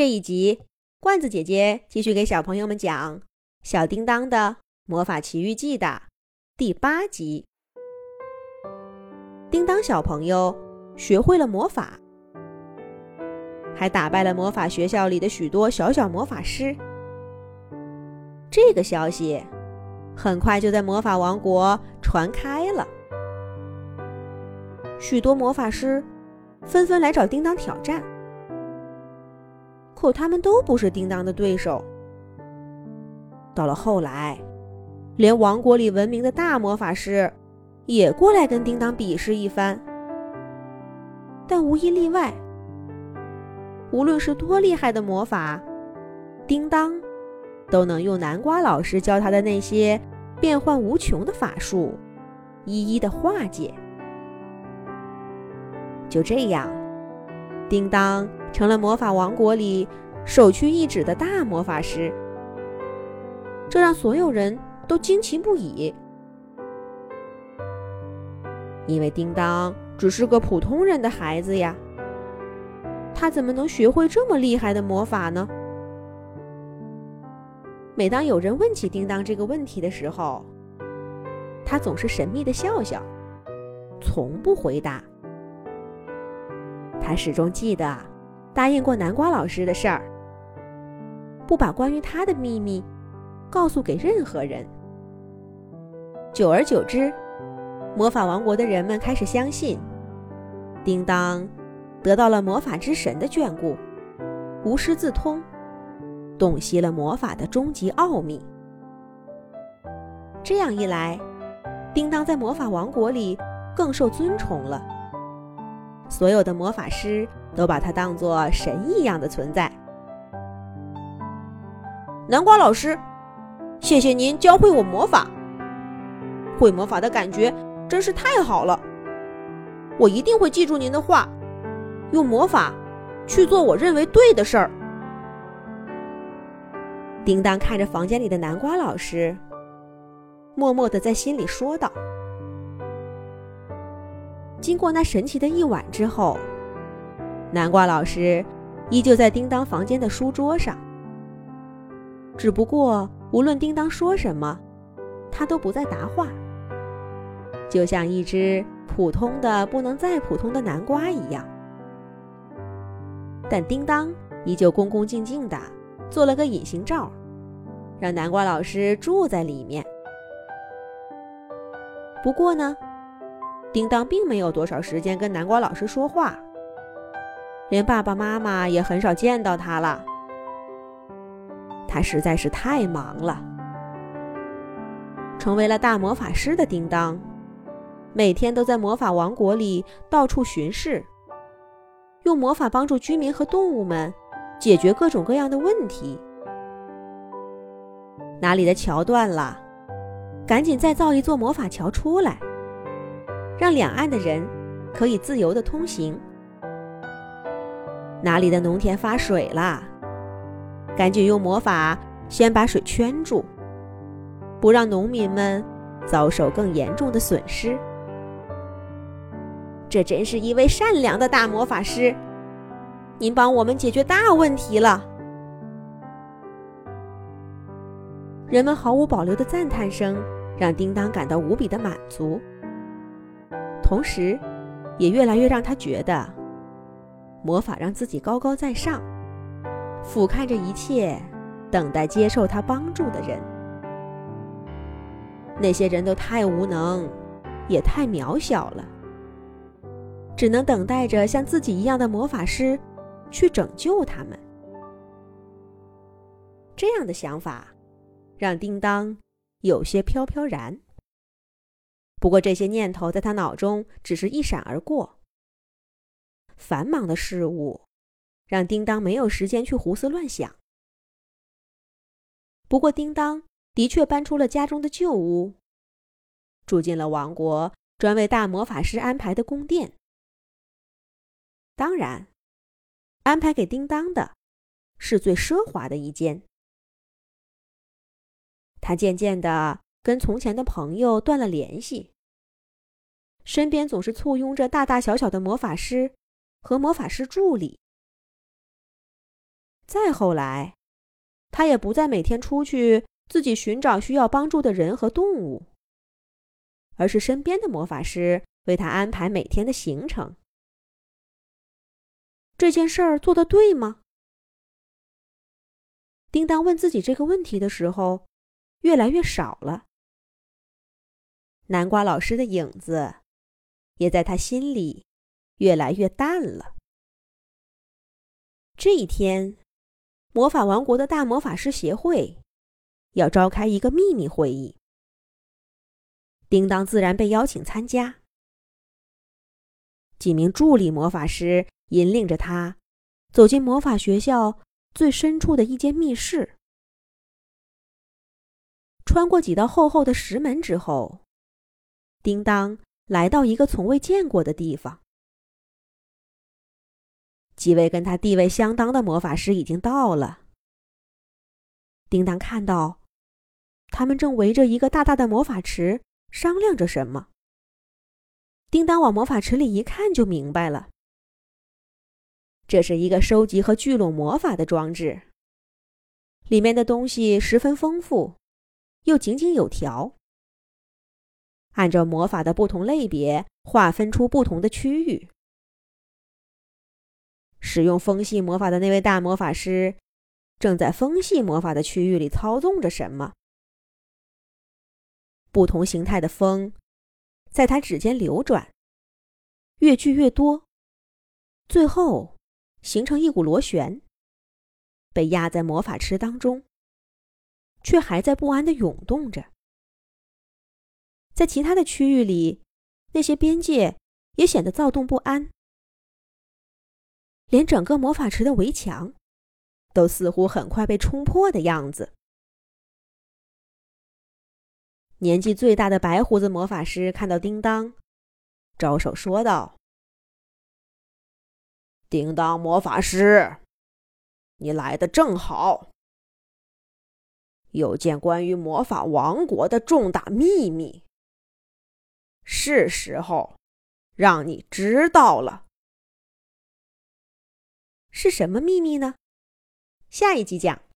这一集，罐子姐姐继续给小朋友们讲《小叮当的魔法奇遇记》的第八集。叮当小朋友学会了魔法，还打败了魔法学校里的许多小小魔法师。这个消息很快就在魔法王国传开了，许多魔法师纷纷来找叮当挑战。可他们都不是叮当的对手。到了后来，连王国里闻名的大魔法师也过来跟叮当比试一番。但无一例外，无论是多厉害的魔法，叮当都能用南瓜老师教他的那些变幻无穷的法术一一的化解。就这样，叮当。成了魔法王国里首屈一指的大魔法师，这让所有人都惊奇不已。因为叮当只是个普通人的孩子呀，他怎么能学会这么厉害的魔法呢？每当有人问起叮当这个问题的时候，他总是神秘的笑笑，从不回答。他始终记得。答应过南瓜老师的事儿，不把关于他的秘密告诉给任何人。久而久之，魔法王国的人们开始相信，叮当得到了魔法之神的眷顾，无师自通，洞悉了魔法的终极奥秘。这样一来，叮当在魔法王国里更受尊崇了。所有的魔法师。都把他当作神一样的存在。南瓜老师，谢谢您教会我魔法。会魔法的感觉真是太好了。我一定会记住您的话，用魔法去做我认为对的事儿。叮当看着房间里的南瓜老师，默默的在心里说道：“经过那神奇的一晚之后。”南瓜老师依旧在叮当房间的书桌上，只不过无论叮当说什么，他都不再答话，就像一只普通的不能再普通的南瓜一样。但叮当依旧恭恭敬敬的做了个隐形罩，让南瓜老师住在里面。不过呢，叮当并没有多少时间跟南瓜老师说话。连爸爸妈妈也很少见到他了，他实在是太忙了。成为了大魔法师的叮当，每天都在魔法王国里到处巡视，用魔法帮助居民和动物们解决各种各样的问题。哪里的桥断了，赶紧再造一座魔法桥出来，让两岸的人可以自由的通行。哪里的农田发水了？赶紧用魔法先把水圈住，不让农民们遭受更严重的损失。这真是一位善良的大魔法师，您帮我们解决大问题了。人们毫无保留的赞叹声让叮当感到无比的满足，同时，也越来越让他觉得。魔法让自己高高在上，俯瞰着一切等待接受他帮助的人。那些人都太无能，也太渺小了，只能等待着像自己一样的魔法师去拯救他们。这样的想法让叮当有些飘飘然。不过这些念头在他脑中只是一闪而过。繁忙的事物让叮当没有时间去胡思乱想。不过，叮当的确搬出了家中的旧屋，住进了王国专为大魔法师安排的宫殿。当然，安排给叮当的是最奢华的一间。他渐渐的跟从前的朋友断了联系，身边总是簇拥着大大小小的魔法师。和魔法师助理，再后来，他也不再每天出去自己寻找需要帮助的人和动物，而是身边的魔法师为他安排每天的行程。这件事儿做得对吗？叮当问自己这个问题的时候，越来越少了。南瓜老师的影子，也在他心里越来越淡了。这一天。魔法王国的大魔法师协会要召开一个秘密会议，叮当自然被邀请参加。几名助理魔法师引领着他走进魔法学校最深处的一间密室，穿过几道厚厚的石门之后，叮当来到一个从未见过的地方。几位跟他地位相当的魔法师已经到了。叮当看到，他们正围着一个大大的魔法池商量着什么。叮当往魔法池里一看，就明白了，这是一个收集和聚拢魔法的装置。里面的东西十分丰富，又井井有条，按照魔法的不同类别划分出不同的区域。使用风系魔法的那位大魔法师，正在风系魔法的区域里操纵着什么？不同形态的风，在他指尖流转，越聚越多，最后形成一股螺旋，被压在魔法池当中，却还在不安的涌动着。在其他的区域里，那些边界也显得躁动不安。连整个魔法池的围墙，都似乎很快被冲破的样子。年纪最大的白胡子魔法师看到叮当，招手说道：“叮当魔法师，你来的正好，有件关于魔法王国的重大秘密，是时候让你知道了。”是什么秘密呢？下一集讲。